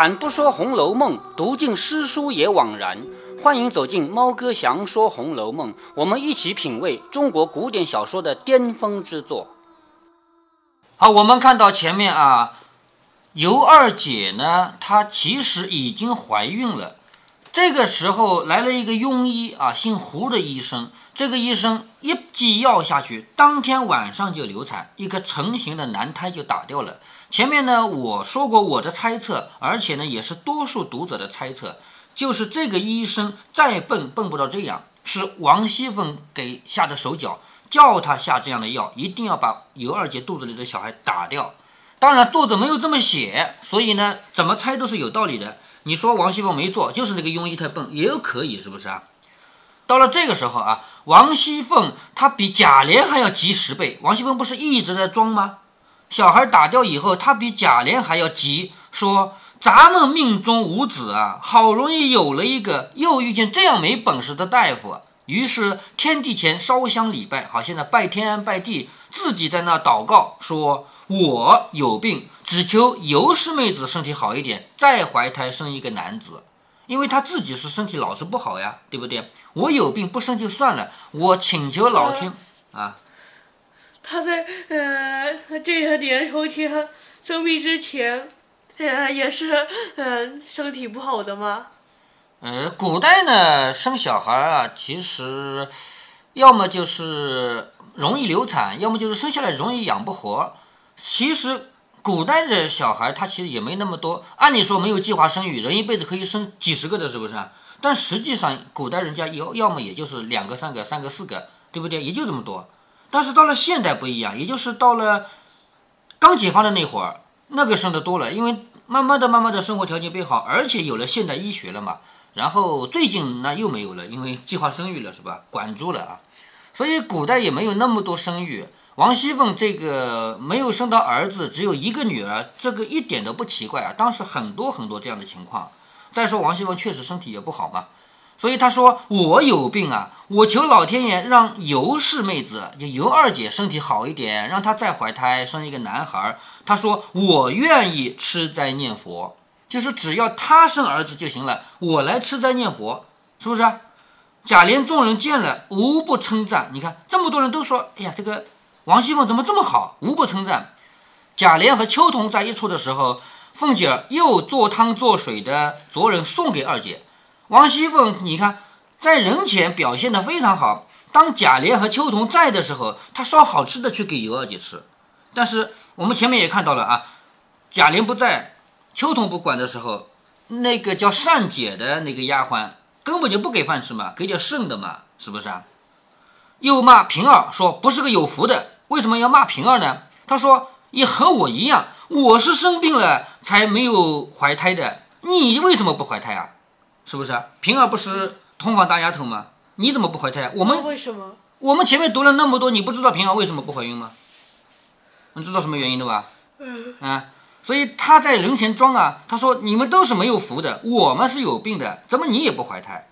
开坛不说《红楼梦》，读尽诗书也枉然。欢迎走进猫哥祥说《红楼梦》，我们一起品味中国古典小说的巅峰之作。好，我们看到前面啊，尤二姐呢，她其实已经怀孕了。这个时候来了一个庸医啊，姓胡的医生。这个医生一剂药下去，当天晚上就流产，一个成型的男胎就打掉了。前面呢我说过我的猜测，而且呢也是多数读者的猜测，就是这个医生再笨笨不到这样，是王熙凤给下的手脚，叫他下这样的药，一定要把尤二姐肚子里的小孩打掉。当然作者没有这么写，所以呢怎么猜都是有道理的。你说王熙凤没做，就是这个庸医太笨，也有可以，是不是啊？到了这个时候啊，王熙凤她比贾琏还要急十倍。王熙凤不是一直在装吗？小孩打掉以后，他比贾琏还要急，说咱们命中无子啊，好容易有了一个，又遇见这样没本事的大夫，于是天地前烧香礼拜，好，现在拜天拜地，自己在那祷告，说我有病。只求尤氏妹子身体好一点，再怀胎生一个男子，因为她自己是身体老是不好呀，对不对？我有病不生就算了，我请求老天啊。他在呃这些年头天生病之前，呃也是嗯身体不好的吗？呃，古代呢生小孩啊，其实要么就是容易流产，要么就是生下来容易养不活，其实。古代的小孩他其实也没那么多，按理说没有计划生育，人一辈子可以生几十个的，是不是？但实际上古代人家要要么也就是两个、三个、三个、四个，对不对？也就这么多。但是到了现代不一样，也就是到了刚解放的那会儿，那个生的多了，因为慢慢的、慢慢的生活条件变好，而且有了现代医学了嘛。然后最近那又没有了，因为计划生育了，是吧？管住了啊，所以古代也没有那么多生育。王熙凤这个没有生到儿子，只有一个女儿，这个一点都不奇怪啊。当时很多很多这样的情况。再说王熙凤确实身体也不好嘛，所以他说我有病啊，我求老天爷让尤氏妹子，就尤二姐身体好一点，让她再怀胎生一个男孩。他说我愿意吃斋念佛，就是只要她生儿子就行了，我来吃斋念佛，是不是？贾琏众人见了无不称赞。你看这么多人都说，哎呀，这个。王熙凤怎么这么好？无不称赞。贾琏和秋桐在一处的时候，凤姐儿又做汤做水的着人送给二姐。王熙凤，你看在人前表现的非常好。当贾琏和秋桐在的时候，她烧好吃的去给尤二姐吃。但是我们前面也看到了啊，贾琏不在，秋桐不管的时候，那个叫善姐的那个丫鬟根本就不给饭吃嘛，给点剩的嘛，是不是啊？又骂平儿说不是个有福的，为什么要骂平儿呢？他说也和我一样，我是生病了才没有怀胎的，你为什么不怀胎啊？是不是？平儿不是通房大丫头吗？你怎么不怀胎？我们为什么？我们前面读了那么多，你不知道平儿为什么不怀孕吗？你知道什么原因的吧？嗯啊，所以他在人前装啊，他说你们都是没有福的，我们是有病的，怎么你也不怀胎？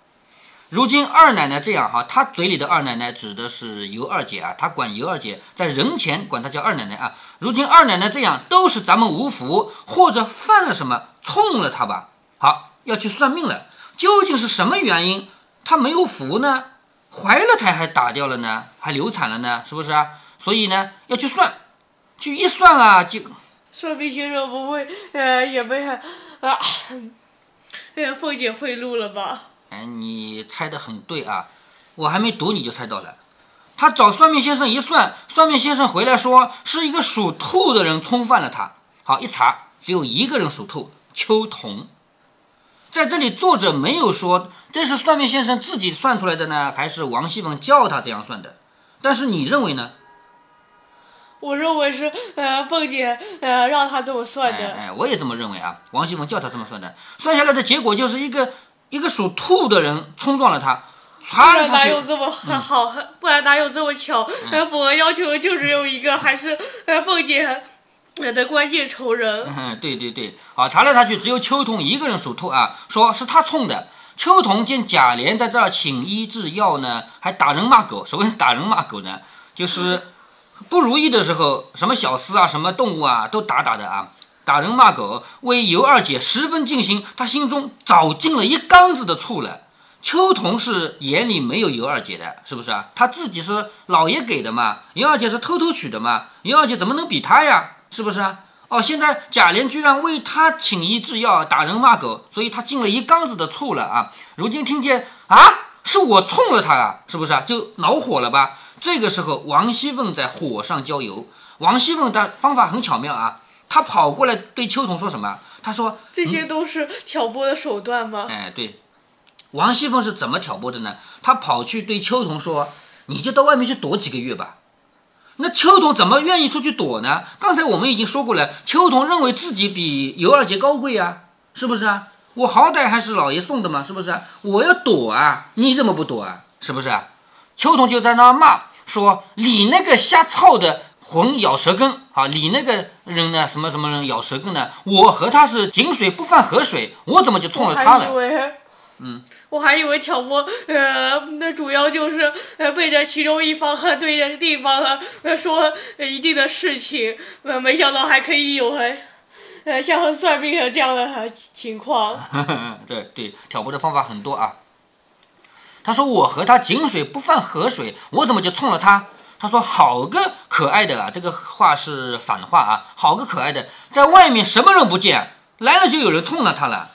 如今二奶奶这样哈，她嘴里的二奶奶指的是尤二姐啊，她管尤二姐在人前管她叫二奶奶啊。如今二奶奶这样，都是咱们无福，或者犯了什么冲了她吧。好，要去算命了，究竟是什么原因她没有福呢？怀了胎还打掉了呢？还流产了呢？是不是啊？所以呢，要去算，去一算啊，就算命先生不会呃也被啊，呃凤姐贿赂了吧？哎，你猜的很对啊！我还没读你就猜到了。他找算命先生一算，算命先生回来说是一个属兔的人冲犯了他。好，一查只有一个人属兔，秋桐。在这里作者没有说这是算命先生自己算出来的呢，还是王熙凤叫他这样算的？但是你认为呢？我认为是呃凤姐呃让他这么算的。哎，我也这么认为啊。王熙凤叫他这么算的，算下来的结果就是一个。一个属兔的人冲撞了他，不然哪有这么好？不然哪有这么巧？符合要求就只有一个，还是凤姐的关键仇人。嗯，对对对，好，查来查去，只有秋桐一个人属兔啊，说是他冲的。秋桐见贾琏在这儿请医治药呢，还打人骂狗。什么打人骂狗呢？就是不如意的时候，什么小厮啊，什么动物啊，都打打的啊。打人骂狗，为尤二姐十分尽心，他心中早进了一缸子的醋了。秋桐是眼里没有尤二姐的，是不是啊？他自己是老爷给的嘛，尤二姐是偷偷娶的嘛，尤二姐怎么能比他呀？是不是啊？哦，现在贾琏居然为他请医制药，打人骂狗，所以他进了一缸子的醋了啊！如今听见啊，是我冲了他啊，是不是啊？就恼火了吧？这个时候，王熙凤在火上浇油。王熙凤的方法很巧妙啊，她跑过来对秋桐说什么？她说这些都是挑拨的手段吗？哎，对，王熙凤是怎么挑拨的呢？她跑去对秋桐说：“你就到外面去躲几个月吧。”那秋桐怎么愿意出去躲呢？刚才我们已经说过了，秋桐认为自己比尤二姐高贵啊，是不是啊？我好歹还是老爷送的嘛，是不是？我要躲啊，你怎么不躲啊？是不是？秋桐就在那骂说：“你那个瞎操的！”混咬舌根啊！你那个人呢？什么什么人咬舌根呢？我和他是井水不犯河水，我怎么就冲了他了？嗯，我还以为挑拨，呃，那主要就是呃背着其中一方和对着地方和说一定的事情，呃，没想到还可以有呃像算命的这样的情况。对对，挑拨的方法很多啊。他说我和他井水不犯河水，我怎么就冲了他？他说：“好个可爱的啊！这个话是反话啊！好个可爱的，在外面什么人不见，来了就有人冲了他了。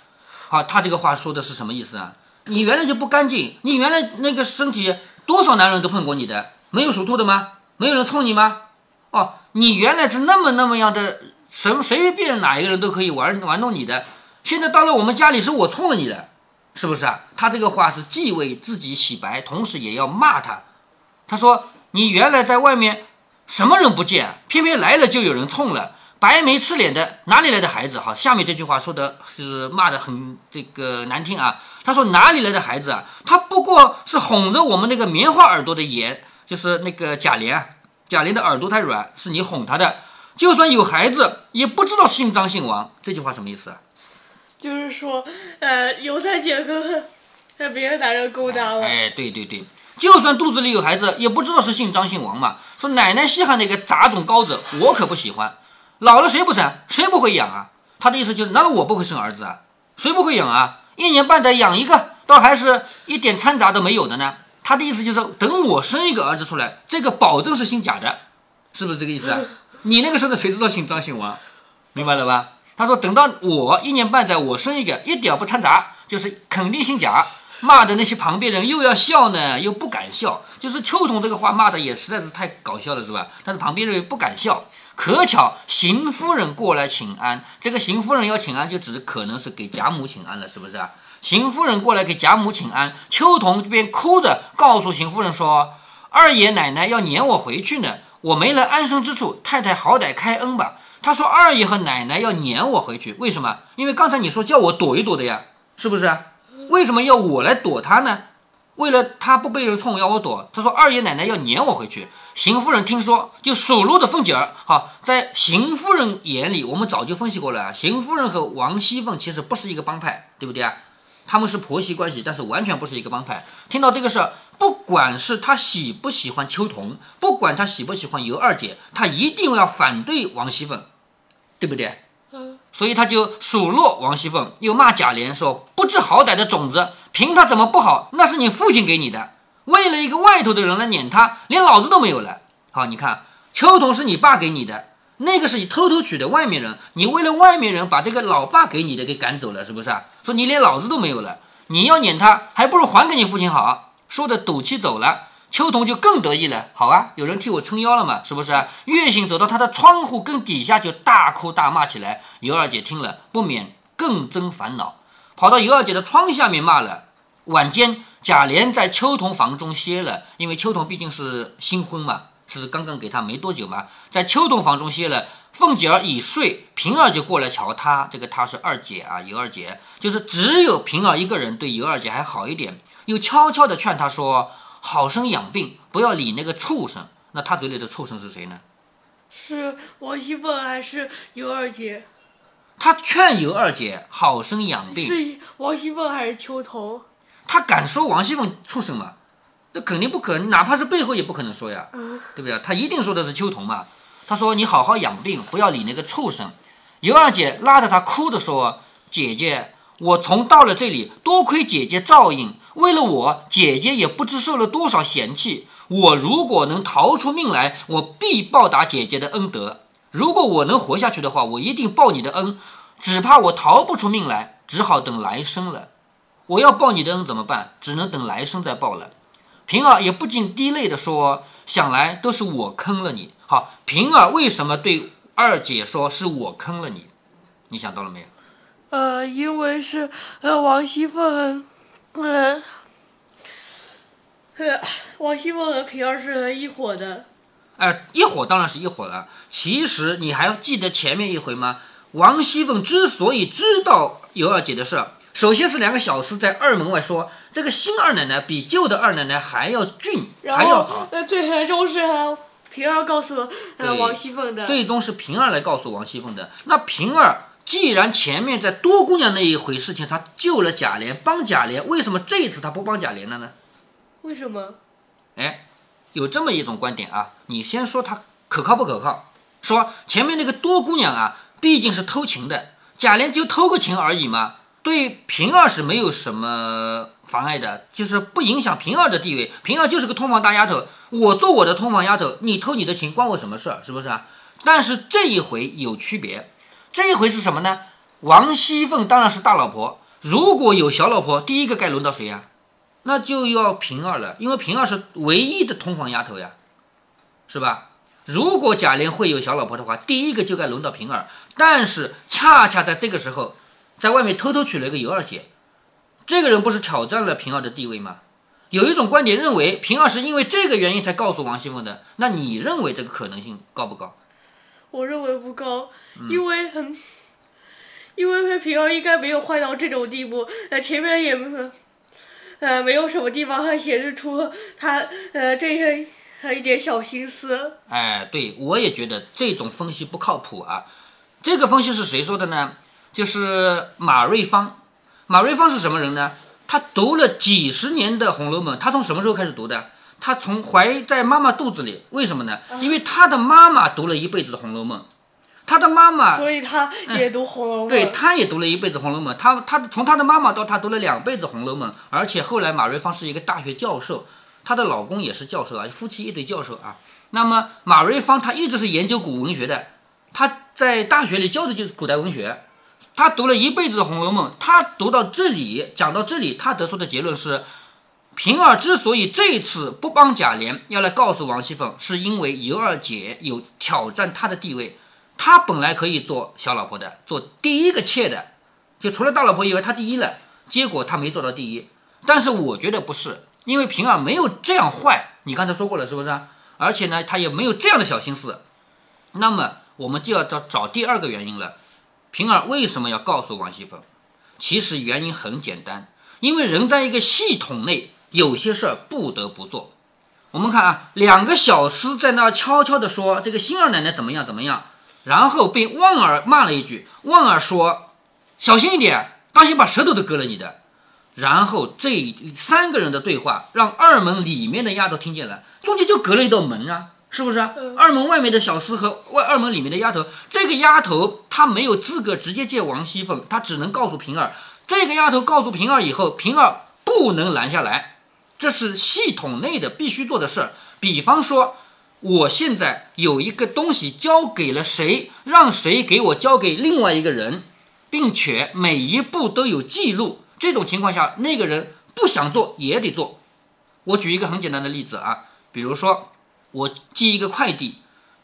好，他这个话说的是什么意思啊？你原来就不干净，你原来那个身体多少男人都碰过你的，没有属兔的吗？没有人冲你吗？哦，你原来是那么那么样的，什随便哪一个人都可以玩玩弄你的，现在到了我们家里是我冲了你的，是不是啊？他这个话是既为自己洗白，同时也要骂他。他说。”你原来在外面什么人不见，偏偏来了就有人冲了，白眉赤脸的哪里来的孩子？好，下面这句话说的是骂的很这个难听啊。他说哪里来的孩子啊？他不过是哄着我们那个棉花耳朵的爷，就是那个贾琏啊。贾琏的耳朵太软，是你哄他的。就算有孩子，也不知道姓张姓王。这句话什么意思啊？就是说，呃，尤三姐跟 别的男人勾搭了。哎，对对对。就算肚子里有孩子，也不知道是姓张姓王嘛。说奶奶稀罕那个杂种羔子，我可不喜欢。老了谁不生？谁不会养啊？他的意思就是，难道我不会生儿子啊？谁不会养啊？一年半载养一个，倒还是一点掺杂都没有的呢。他的意思就是，等我生一个儿子出来，这个保证是姓贾的，是不是这个意思啊？你那个时候谁知道姓张姓王？明白了吧？他说，等到我一年半载，我生一个，一点不掺杂，就是肯定姓贾。骂的那些旁边人又要笑呢，又不敢笑，就是秋桐这个话骂的也实在是太搞笑了，是吧？但是旁边人又不敢笑。可巧邢夫人过来请安，这个邢夫人要请安，就只可能是给贾母请安了，是不是啊？邢夫人过来给贾母请安，秋桐这边哭着告诉邢夫人说：“二爷奶奶要撵我回去呢，我没了安身之处，太太好歹开恩吧。”他说：“二爷和奶奶要撵我回去，为什么？因为刚才你说叫我躲一躲的呀，是不是？”为什么要我来躲他呢？为了他不被人冲，要我躲。他说二爷奶奶要撵我回去。邢夫人听说，就数落的凤姐儿。好，在邢夫人眼里，我们早就分析过了。邢夫人和王熙凤其实不是一个帮派，对不对啊？他们是婆媳关系，但是完全不是一个帮派。听到这个事儿，不管是他喜不喜欢秋桐，不管他喜不喜欢尤二姐，他一定要反对王熙凤，对不对？所以他就数落王熙凤，又骂贾琏说：“不知好歹的种子，凭他怎么不好？那是你父亲给你的。为了一个外头的人来撵他，连老子都没有了。好，你看秋桐是你爸给你的，那个是你偷偷娶的外面人，你为了外面人把这个老爸给你的给赶走了，是不是啊？说你连老子都没有了，你要撵他，还不如还给你父亲好。说的赌气走了。”秋桐就更得意了，好啊，有人替我撑腰了嘛，是不是？月星走到他的窗户跟底下就大哭大骂起来。尤二姐听了不免更增烦恼，跑到尤二姐的窗下面骂了。晚间，贾琏在秋桐房中歇了，因为秋桐毕竟是新婚嘛，是刚刚给他没多久嘛，在秋桐房中歇了。凤姐儿已睡，平儿就过来瞧他，这个她是二姐啊，尤二姐，就是只有平儿一个人对尤二姐还好一点，又悄悄地劝她说。好生养病，不要理那个畜生。那他嘴里的畜生是谁呢？是王熙凤还是尤二姐？他劝尤二姐好生养病。是王熙凤还是秋桐？他敢说王熙凤畜生吗？那肯定不可能，哪怕是背后也不可能说呀，对不对？他一定说的是秋桐嘛。他说：“你好好养病，不要理那个畜生。”尤二姐拉着他哭着说：“姐姐，我从到了这里，多亏姐姐照应，为了我，姐姐也不知受了多少嫌弃。我如果能逃出命来，我必报答姐姐的恩德。如果我能活下去的话，我一定报你的恩。只怕我逃不出命来，只好等来生了。我要报你的恩怎么办？只能等来生再报了。”平儿也不禁滴泪地说：“想来都是我坑了你。”好，平儿为什么对？二姐说：“是我坑了你，你想到了没有？”呃，因为是呃王熙凤，呃，呃王熙凤和平儿是一伙的。哎，一伙当然是一伙了。其实你还记得前面一回吗？王熙凤之所以知道尤二姐的事，首先是两个小厮在二门外说，这个新二奶奶比旧的二奶奶还要俊，还要好。呃，最终是。平儿告诉呃王熙凤的，最终是平儿来告诉王熙凤的。那平儿既然前面在多姑娘那一回事情，他救了贾琏，帮贾琏，为什么这一次他不帮贾琏了呢？为什么？哎，有这么一种观点啊，你先说他可靠不可靠？说前面那个多姑娘啊，毕竟是偷情的，贾琏就偷个情而已嘛，对平儿是没有什么。妨碍的就是不影响平儿的地位，平儿就是个通房大丫头，我做我的通房丫头，你偷你的情关我什么事儿？是不是啊？但是这一回有区别，这一回是什么呢？王熙凤当然是大老婆，如果有小老婆，第一个该轮到谁呀？那就要平儿了，因为平儿是唯一的通房丫头呀，是吧？如果贾琏会有小老婆的话，第一个就该轮到平儿，但是恰恰在这个时候，在外面偷偷娶了一个尤二姐。这个人不是挑战了平儿的地位吗？有一种观点认为平儿是因为这个原因才告诉王熙凤的。那你认为这个可能性高不高？我认为不高，因为很，因为平儿应该没有坏到这种地步。呃，前面也没，呃，没有什么地方还显示出他呃这些一点小心思。哎，对，我也觉得这种分析不靠谱啊。这个分析是谁说的呢？就是马瑞芳。马瑞芳是什么人呢？他读了几十年的《红楼梦》，他从什么时候开始读的？他从怀在妈妈肚子里，为什么呢？因为他的妈妈读了一辈子的《红楼梦》，他的妈妈，所以他也读《红楼梦》。对，他也读了一辈子《红楼梦》。他他从他的妈妈到他读了两辈子《红楼梦》，而且后来马瑞芳是一个大学教授，她的老公也是教授啊，夫妻一对教授啊。那么马瑞芳她一直是研究古文学的，她在大学里教的就是古代文学。他读了一辈子的《红楼梦》，他读到这里，讲到这里，他得出的结论是：平儿之所以这次不帮贾琏，要来告诉王熙凤，是因为尤二姐有挑战她的地位。她本来可以做小老婆的，做第一个妾的，就除了大老婆以外，她第一了。结果她没做到第一。但是我觉得不是，因为平儿没有这样坏。你刚才说过了，是不是？而且呢，她也没有这样的小心思。那么我们就要找找第二个原因了。平儿为什么要告诉王熙凤？其实原因很简单，因为人在一个系统内，有些事儿不得不做。我们看啊，两个小厮在那悄悄地说这个星二奶奶怎么样怎么样，然后被旺儿骂了一句。旺儿说：“小心一点，当心把舌头都割了你的。”然后这三个人的对话让二门里面的丫头听见了，中间就隔了一道门啊。是不是啊？二门外面的小厮和外二门里面的丫头，这个丫头她没有资格直接见王熙凤，她只能告诉平儿。这个丫头告诉平儿以后，平儿不能拦下来，这是系统内的必须做的事儿。比方说，我现在有一个东西交给了谁，让谁给我交给另外一个人，并且每一步都有记录。这种情况下，那个人不想做也得做。我举一个很简单的例子啊，比如说。我寄一个快递，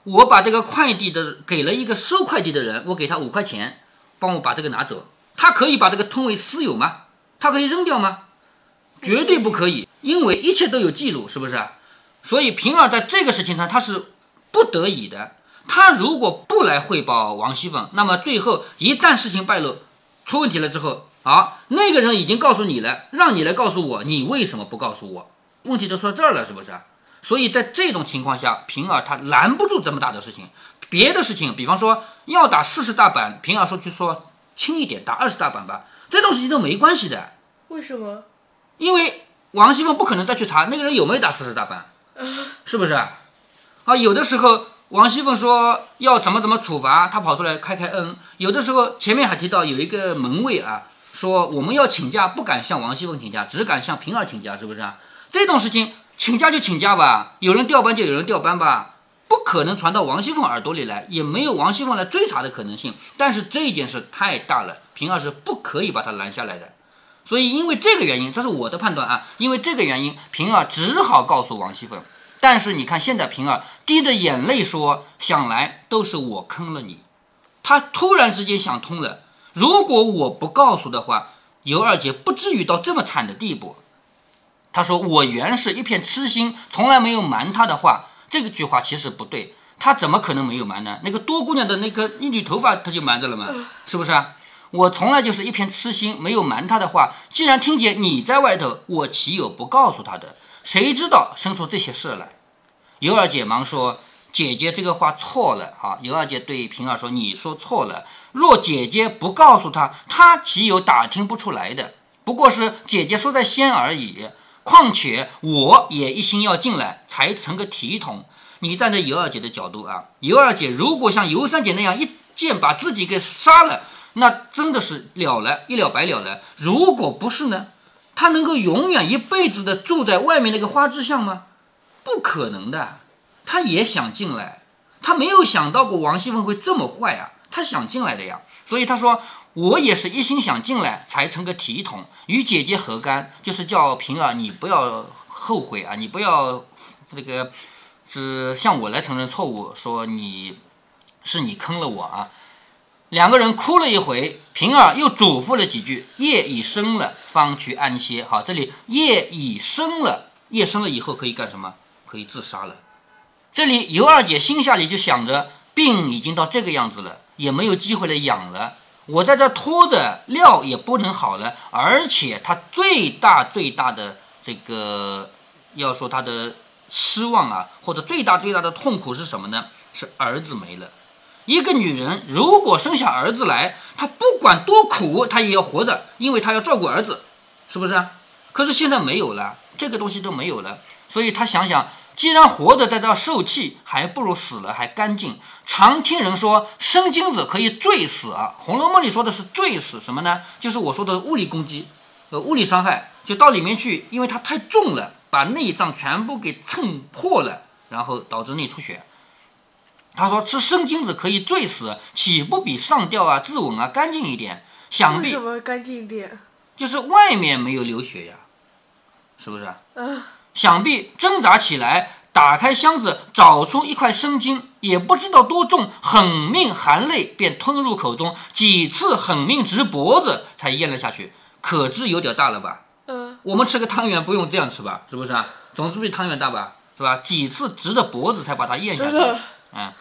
我把这个快递的给了一个收快递的人，我给他五块钱，帮我把这个拿走。他可以把这个吞为私有吗？他可以扔掉吗？绝对不可以，因为一切都有记录，是不是？所以平儿在这个事情上他是不得已的。他如果不来汇报王熙凤，那么最后一旦事情败露，出问题了之后，啊，那个人已经告诉你了，让你来告诉我，你为什么不告诉我？问题就说这儿了，是不是？所以在这种情况下，平儿他拦不住这么大的事情。别的事情，比方说要打四十大板，平儿说就说轻一点，打二十大板吧，这种事情都没关系的。为什么？因为王熙凤不可能再去查那个人有没有打四十大板，是不是？啊，有的时候王熙凤说要怎么怎么处罚，他跑出来开开恩。有的时候前面还提到有一个门卫啊，说我们要请假，不敢向王熙凤请假，只敢向平儿请假，是不是啊？这种事情请假就请假吧，有人调班就有人调班吧，不可能传到王熙凤耳朵里来，也没有王熙凤来追查的可能性。但是这件事太大了，平儿是不可以把他拦下来的。所以因为这个原因，这是我的判断啊，因为这个原因，平儿只好告诉王熙凤。但是你看，现在平儿滴着眼泪说：“想来都是我坑了你。”他突然之间想通了，如果我不告诉的话，尤二姐不至于到这么惨的地步。他说：“我原是一片痴心，从来没有瞒他的话。”这个句话其实不对，他怎么可能没有瞒呢？那个多姑娘的那个一缕头发，他就瞒着了嘛，是不是啊？我从来就是一片痴心，没有瞒他的话。既然听见你在外头，我岂有不告诉他的？谁知道生出这些事来？尤二姐忙说：“姐姐这个话错了啊！”尤二姐对平儿说：“你说错了。若姐姐不告诉他，他岂有打听不出来的？不过是姐姐说在先而已。况且我也一心要进来，才成个体统。你站在尤二姐的角度啊，尤二姐如果像尤三姐那样一剑把自己给杀了，那真的是了了，一了百了了。如果不是呢？”他能够永远一辈子的住在外面那个花枝巷吗？不可能的。他也想进来，他没有想到过王熙凤会这么坏啊！他想进来的呀。所以他说：“我也是一心想进来，才成个体统，与姐姐何干？就是叫平儿，你不要后悔啊，你不要这个是向我来承认错误，说你是你坑了我啊。”两个人哭了一回，平儿又嘱咐了几句。夜已深了，方去安歇。好，这里夜已深了，夜深了以后可以干什么？可以自杀了。这里尤二姐心下里就想着，病已经到这个样子了，也没有机会来养了。我在这拖着料也不能好了。而且她最大最大的这个，要说她的失望啊，或者最大最大的痛苦是什么呢？是儿子没了。一个女人如果生下儿子来，她不管多苦，她也要活着，因为她要照顾儿子，是不是？可是现在没有了，这个东西都没有了，所以她想想，既然活着在这受气，还不如死了还干净。常听人说生精子可以坠死啊，《红楼梦》里说的是坠死什么呢？就是我说的物理攻击，呃，物理伤害，就到里面去，因为它太重了，把内脏全部给蹭破了，然后导致内出血。他说：“吃生金子可以醉死，岂不比上吊啊、自刎啊干净一点？想必什么干净一点？就是外面没有流血呀，是不是？嗯，想必挣扎起来，打开箱子，找出一块生金，也不知道多重，狠命含泪便吞入口中，几次狠命直脖子才咽了下去，可知有点大了吧？嗯，我们吃个汤圆不用这样吃吧？是不是啊？总是比汤圆大吧？是吧？几次直着脖子才把它咽下去。”嗯，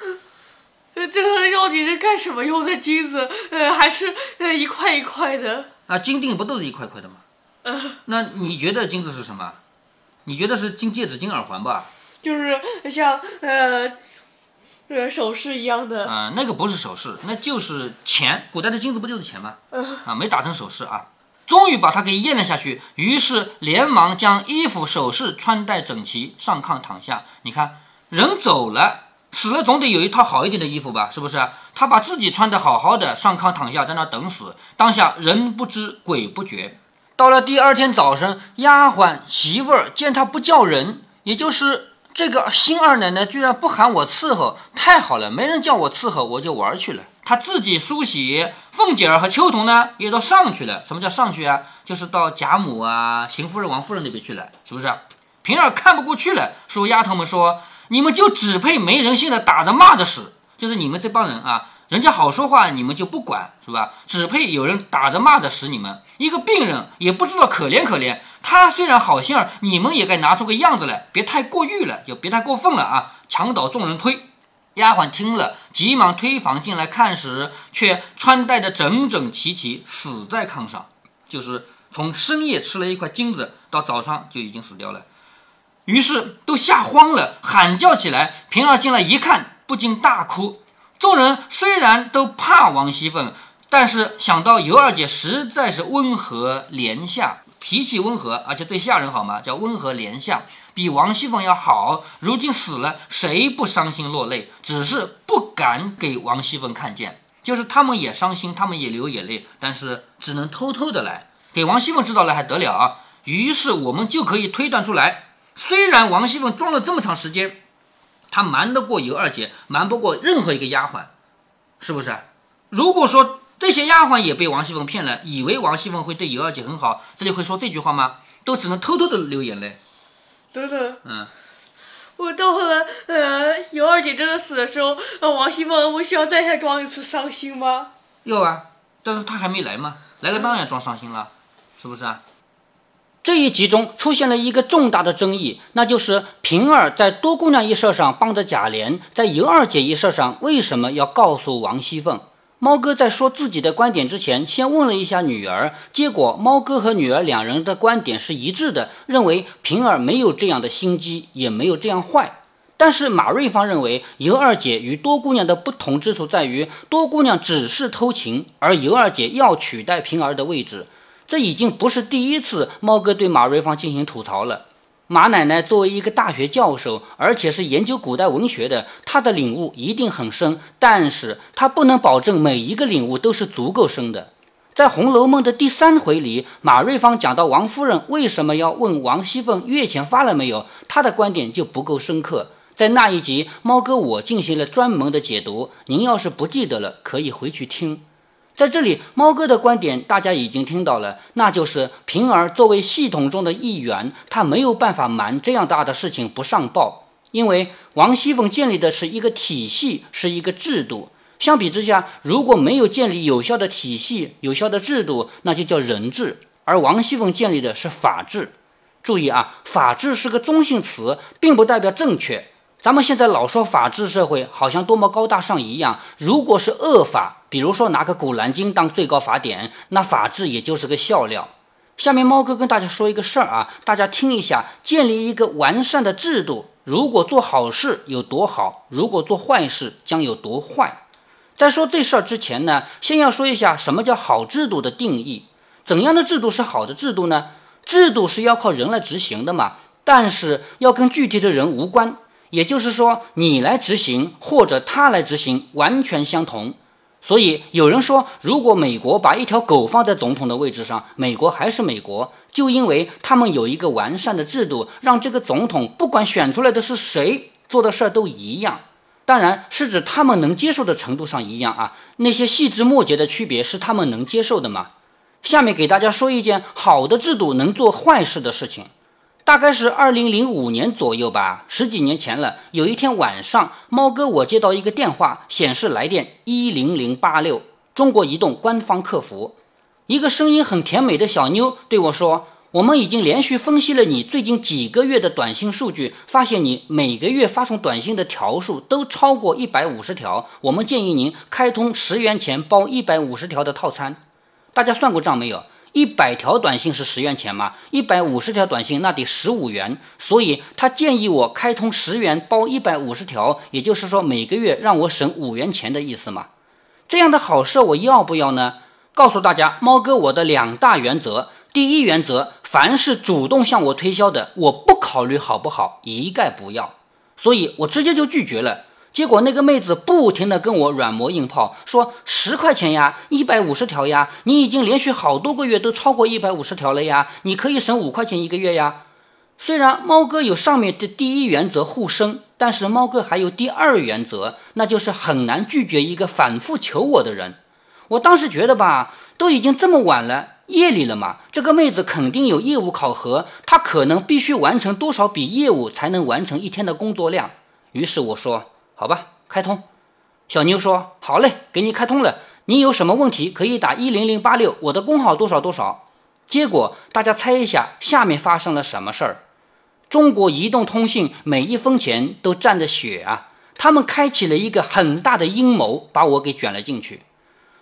呃，这个到底是干什么用的金子？呃，还是呃一块一块的？啊，金锭不都是一块块的吗？那你觉得金子是什么？你觉得是金戒指、金耳环吧？就是像呃呃首饰一样的。啊，那个不是首饰，那就是钱。古代的金子不就是钱吗？啊，没打成首饰啊。终于把它给咽了下去，于是连忙将衣服首饰穿戴整齐，上炕躺下。你看，人走了。死了总得有一套好一点的衣服吧，是不是？他把自己穿得好好的，上炕躺下，在那等死。当下人不知鬼不觉。到了第二天早晨，丫鬟媳妇儿见他不叫人，也就是这个新二奶奶居然不喊我伺候，太好了，没人叫我伺候，我就玩去了。他自己梳洗，凤姐儿和秋桐呢也都上去了。什么叫上去啊？就是到贾母啊、邢夫人、王夫人那边去了，是不是？平儿看不过去了，说丫头们说。你们就只配没人性的打着骂着死，就是你们这帮人啊，人家好说话你们就不管是吧？只配有人打着骂着死你们。一个病人也不知道可怜可怜，他虽然好心儿，你们也该拿出个样子来，别太过誉了，就别太过分了啊！墙倒众人推，丫鬟听了，急忙推房进来看时，却穿戴的整整齐齐，死在炕上，就是从深夜吃了一块金子，到早上就已经死掉了。于是都吓慌了，喊叫起来。平儿进来一看，不禁大哭。众人虽然都怕王熙凤，但是想到尤二姐实在是温和怜下，脾气温和，而且对下人好嘛，叫温和怜下，比王熙凤要好。如今死了，谁不伤心落泪？只是不敢给王熙凤看见，就是他们也伤心，他们也流眼泪，但是只能偷偷的来，给王熙凤知道了还得了啊？于是我们就可以推断出来，虽然王熙凤装了这么长时间，她瞒得过尤二姐，瞒不过任何一个丫鬟，是不是？如果说这些丫鬟也被王熙凤骗了，以为王熙凤会对尤二姐很好，这里会说这句话吗？都只能偷偷的流眼泪。等等，嗯，我到后来，呃，尤二姐真的死的时候，呃王熙凤不需要再再装一次伤心吗？要啊，但是她还没来嘛，来了当然装伤心了，是不是啊？这一集中出现了一个重大的争议，那就是平儿在多姑娘一事上帮着贾琏，在尤二姐一事上为什么要告诉王熙凤？猫哥在说自己的观点之前，先问了一下女儿，结果猫哥和女儿两人的观点是一致的，认为平儿没有这样的心机，也没有这样坏。但是马瑞芳认为尤二姐与多姑娘的不同之处在于，多姑娘只是偷情，而尤二姐要取代平儿的位置。这已经不是第一次猫哥对马瑞芳进行吐槽了。马奶奶作为一个大学教授，而且是研究古代文学的，她的领悟一定很深，但是她不能保证每一个领悟都是足够深的。在《红楼梦》的第三回里，马瑞芳讲到王夫人为什么要问王熙凤月钱发了没有，她的观点就不够深刻。在那一集，猫哥我进行了专门的解读，您要是不记得了，可以回去听。在这里，猫哥的观点大家已经听到了，那就是平儿作为系统中的一员，他没有办法瞒这样大的事情不上报，因为王熙凤建立的是一个体系，是一个制度。相比之下，如果没有建立有效的体系、有效的制度，那就叫人治，而王熙凤建立的是法治。注意啊，法治是个中性词，并不代表正确。咱们现在老说法治社会，好像多么高大上一样。如果是恶法，比如说拿个《古兰经》当最高法典，那法治也就是个笑料。下面猫哥跟大家说一个事儿啊，大家听一下。建立一个完善的制度，如果做好事有多好，如果做坏事将有多坏。在说这事儿之前呢，先要说一下什么叫好制度的定义。怎样的制度是好的制度呢？制度是要靠人来执行的嘛，但是要跟具体的人无关。也就是说，你来执行或者他来执行完全相同。所以有人说，如果美国把一条狗放在总统的位置上，美国还是美国，就因为他们有一个完善的制度，让这个总统不管选出来的是谁，做的事儿都一样。当然是指他们能接受的程度上一样啊，那些细枝末节的区别是他们能接受的吗。下面给大家说一件好的制度能做坏事的事情。大概是二零零五年左右吧，十几年前了。有一天晚上，猫哥我接到一个电话，显示来电一零零八六，中国移动官方客服。一个声音很甜美的小妞对我说：“我们已经连续分析了你最近几个月的短信数据，发现你每个月发送短信的条数都超过一百五十条。我们建议您开通十元钱包一百五十条的套餐。大家算过账没有？”一百条短信是十元钱嘛？一百五十条短信那得十五元，所以他建议我开通十元包一百五十条，也就是说每个月让我省五元钱的意思嘛。这样的好事我要不要呢？告诉大家，猫哥我的两大原则：第一原则，凡是主动向我推销的，我不考虑好不好，一概不要。所以我直接就拒绝了。结果那个妹子不停地跟我软磨硬泡，说十块钱呀，一百五十条呀，你已经连续好多个月都超过一百五十条了呀，你可以省五块钱一个月呀。虽然猫哥有上面的第一原则互生，但是猫哥还有第二原则，那就是很难拒绝一个反复求我的人。我当时觉得吧，都已经这么晚了，夜里了嘛，这个妹子肯定有业务考核，她可能必须完成多少笔业务才能完成一天的工作量。于是我说。好吧，开通。小妞说：“好嘞，给你开通了。你有什么问题可以打一零零八六，我的工号多少多少。”结果大家猜一下，下面发生了什么事儿？中国移动通信每一分钱都沾着血啊！他们开启了一个很大的阴谋，把我给卷了进去。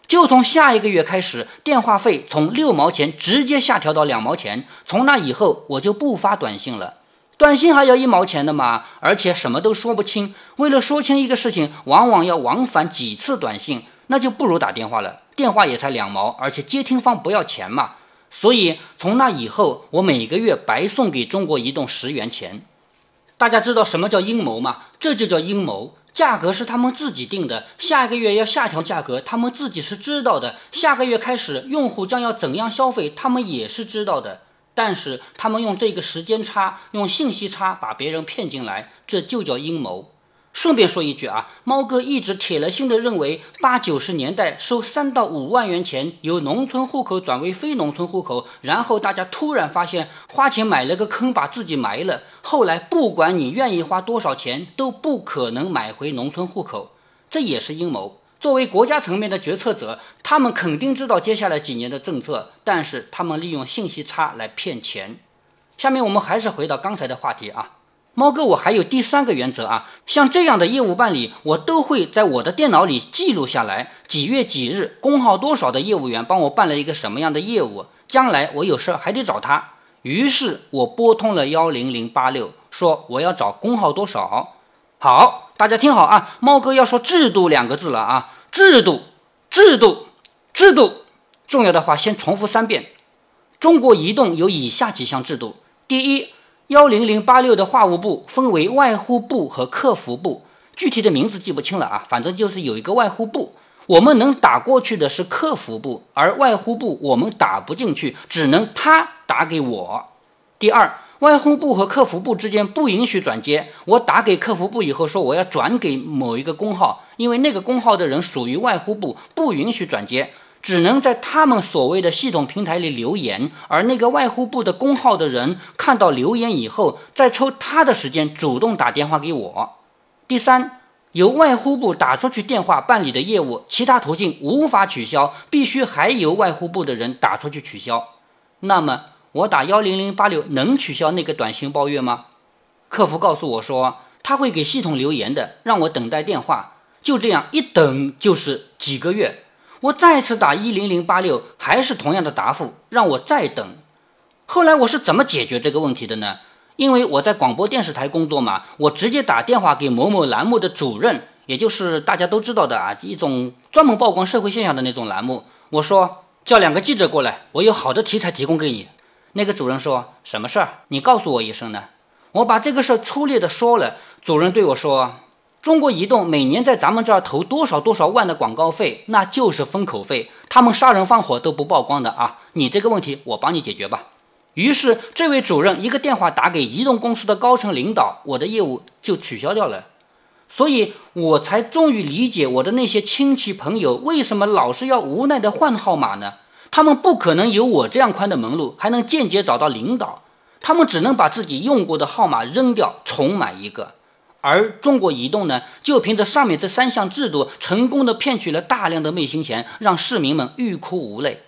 就从下一个月开始，电话费从六毛钱直接下调到两毛钱。从那以后，我就不发短信了。短信还要一毛钱的嘛，而且什么都说不清。为了说清一个事情，往往要往返几次短信，那就不如打电话了。电话也才两毛，而且接听方不要钱嘛。所以从那以后，我每个月白送给中国移动十元钱。大家知道什么叫阴谋吗？这就叫阴谋。价格是他们自己定的，下个月要下调价格，他们自己是知道的。下个月开始，用户将要怎样消费，他们也是知道的。但是他们用这个时间差，用信息差把别人骗进来，这就叫阴谋。顺便说一句啊，猫哥一直铁了心的认为，八九十年代收三到五万元钱，由农村户口转为非农村户口，然后大家突然发现花钱买了个坑，把自己埋了。后来不管你愿意花多少钱，都不可能买回农村户口，这也是阴谋。作为国家层面的决策者，他们肯定知道接下来几年的政策，但是他们利用信息差来骗钱。下面我们还是回到刚才的话题啊。猫哥，我还有第三个原则啊，像这样的业务办理，我都会在我的电脑里记录下来，几月几日，工号多少的业务员帮我办了一个什么样的业务，将来我有事还得找他。于是我拨通了幺零零八六，说我要找工号多少。好，大家听好啊，猫哥要说制度两个字了啊，制度，制度，制度，重要的话先重复三遍。中国移动有以下几项制度，第一。幺零零八六的话务部分为外呼部和客服部，具体的名字记不清了啊，反正就是有一个外呼部，我们能打过去的是客服部，而外呼部我们打不进去，只能他打给我。第二，外呼部和客服部之间不允许转接，我打给客服部以后说我要转给某一个工号，因为那个工号的人属于外呼部，不允许转接。只能在他们所谓的系统平台里留言，而那个外呼部的工号的人看到留言以后，再抽他的时间主动打电话给我。第三，由外呼部打出去电话办理的业务，其他途径无法取消，必须还由外呼部的人打出去取消。那么我打幺零零八六能取消那个短信包月吗？客服告诉我说他会给系统留言的，让我等待电话。就这样一等就是几个月。我再次打一零零八六，还是同样的答复，让我再等。后来我是怎么解决这个问题的呢？因为我在广播电视台工作嘛，我直接打电话给某某栏目的主任，也就是大家都知道的啊，一种专门曝光社会现象的那种栏目。我说叫两个记者过来，我有好的题材提供给你。那个主任说什么事儿？你告诉我一声呢？我把这个事儿粗略的说了。主任对我说。中国移动每年在咱们这儿投多少多少万的广告费，那就是封口费。他们杀人放火都不曝光的啊！你这个问题我帮你解决吧。于是这位主任一个电话打给移动公司的高层领导，我的业务就取消掉了。所以我才终于理解我的那些亲戚朋友为什么老是要无奈的换号码呢？他们不可能有我这样宽的门路，还能间接找到领导。他们只能把自己用过的号码扔掉，重买一个。而中国移动呢，就凭着上面这三项制度，成功的骗取了大量的昧心钱，让市民们欲哭无泪。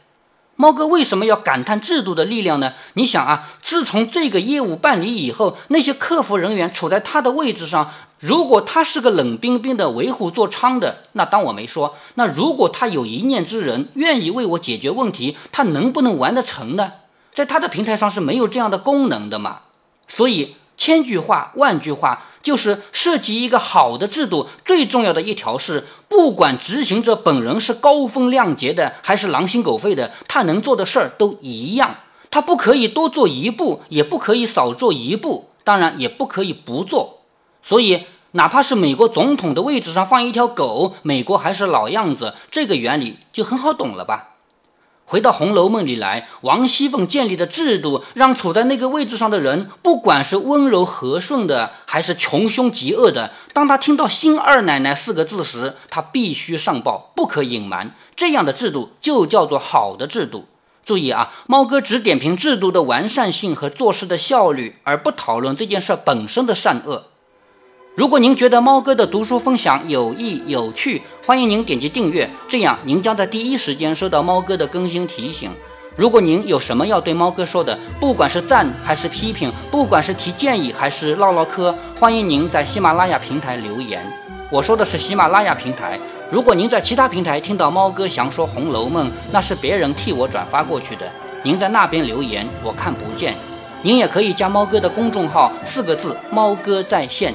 猫哥为什么要感叹制度的力量呢？你想啊，自从这个业务办理以后，那些客服人员处在他的位置上，如果他是个冷冰冰的为虎作伥的，那当我没说。那如果他有一念之人，愿意为我解决问题，他能不能完得成呢？在他的平台上是没有这样的功能的嘛？所以。千句话万句话，就是设计一个好的制度，最重要的一条是，不管执行者本人是高风亮节的，还是狼心狗肺的，他能做的事儿都一样。他不可以多做一步，也不可以少做一步，当然也不可以不做。所以，哪怕是美国总统的位置上放一条狗，美国还是老样子。这个原理就很好懂了吧？回到《红楼梦》里来，王熙凤建立的制度，让处在那个位置上的人，不管是温柔和顺的，还是穷凶极恶的，当他听到“新二奶奶”四个字时，他必须上报，不可隐瞒。这样的制度就叫做好的制度。注意啊，猫哥只点评制度的完善性和做事的效率，而不讨论这件事本身的善恶。如果您觉得猫哥的读书分享有益有趣，欢迎您点击订阅，这样您将在第一时间收到猫哥的更新提醒。如果您有什么要对猫哥说的，不管是赞还是批评，不管是提建议还是唠唠嗑，欢迎您在喜马拉雅平台留言。我说的是喜马拉雅平台，如果您在其他平台听到猫哥详说《红楼梦》，那是别人替我转发过去的，您在那边留言我看不见。您也可以加猫哥的公众号，四个字：猫哥在线。